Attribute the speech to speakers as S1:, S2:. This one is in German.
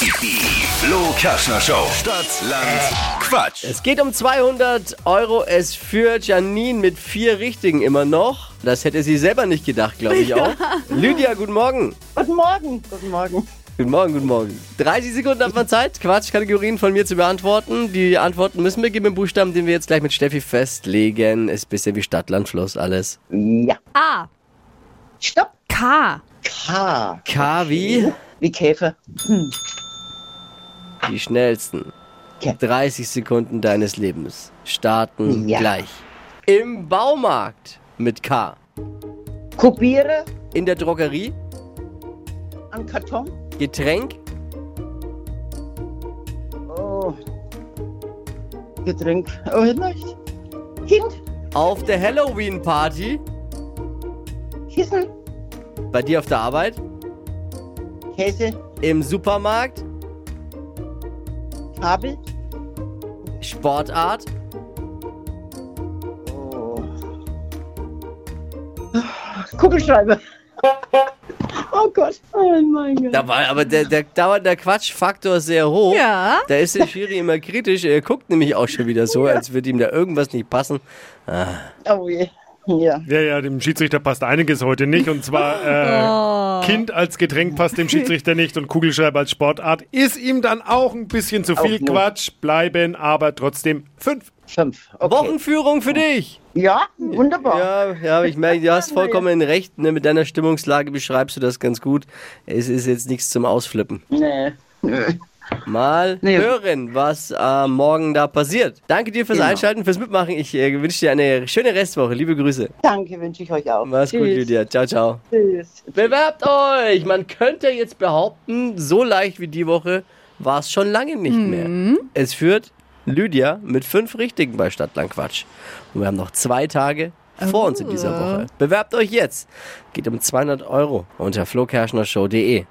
S1: Die Flo Kaschner Show. Stadt, Land, Quatsch.
S2: Es geht um 200 Euro. Es führt Janine mit vier Richtigen immer noch. Das hätte sie selber nicht gedacht, glaube ich auch. Lydia, guten Morgen.
S3: Guten Morgen. Guten Morgen.
S2: Guten Morgen, guten Morgen. 30 Sekunden hat man Zeit, Quatschkategorien von mir zu beantworten. Die Antworten müssen wir geben im Buchstaben, den wir jetzt gleich mit Steffi festlegen. Ist ein bisschen wie Stadt, Land, Fluss, alles.
S3: Ja.
S4: A.
S3: Stopp.
S4: K.
S3: K.
S2: K wie
S3: Wie Käfer.
S2: Die schnellsten
S3: Okay.
S2: 30 Sekunden deines Lebens starten
S3: Ja.
S2: gleich. Im Baumarkt mit K.
S3: Kopiere
S2: In der Drogerie,
S3: an Karton.
S2: Getränk,
S3: Oh. Getränk. Oh, nicht. Kind.
S2: auf der Halloween-Party,
S3: Kissen.
S2: bei dir auf der Arbeit,
S3: Käse.
S2: im Supermarkt,
S3: Kabel.
S2: Sportart,
S3: Oh. Kugelschreiber. Oh Gott. Oh mein Gott.
S2: Da war aber der, der, da war der Quatschfaktor sehr hoch.
S4: Ja.
S2: Da ist der Schiri immer kritisch. Er guckt nämlich auch schon wieder so, als würde ihm da irgendwas nicht passen.
S3: Oh je. Ja.
S5: Ja, ja, dem Schiedsrichter passt einiges heute nicht. Und zwar äh, Kind als Getränk passt dem Schiedsrichter nicht und Kugelschreiber als Sportart ist ihm dann auch ein bisschen zu viel. Quatsch. Bleiben aber trotzdem fünf.
S3: Fünf. Okay.
S2: Wochenführung für dich.
S3: Ja, wunderbar.
S2: Ja, ja, ich merke, du hast vollkommen recht. Ne, mit deiner Stimmungslage beschreibst du das ganz gut. Es ist jetzt nichts zum Ausflippen.
S3: Nee. Nö.
S2: Mal
S3: Nee.
S2: hören, was äh, morgen da passiert. Danke dir fürs
S3: Genau.
S2: Einschalten, fürs Mitmachen. Ich äh, wünsche dir eine schöne Restwoche. Liebe Grüße.
S3: Danke, wünsche ich euch auch.
S2: Mach's gut,
S3: Tschüss.
S2: Lydia. Ciao, ciao.
S3: Tschüss.
S2: Bewerbt euch! Man könnte jetzt behaupten, so leicht wie die Woche war es schon lange nicht mehr. Es führt Lydia mit fünf Richtigen bei Stadtland Quatsch. Und wir haben noch zwei Tage vor uns in dieser Woche. Bewerbt euch jetzt. Geht um 200 Euro unter flokerschnershow.de.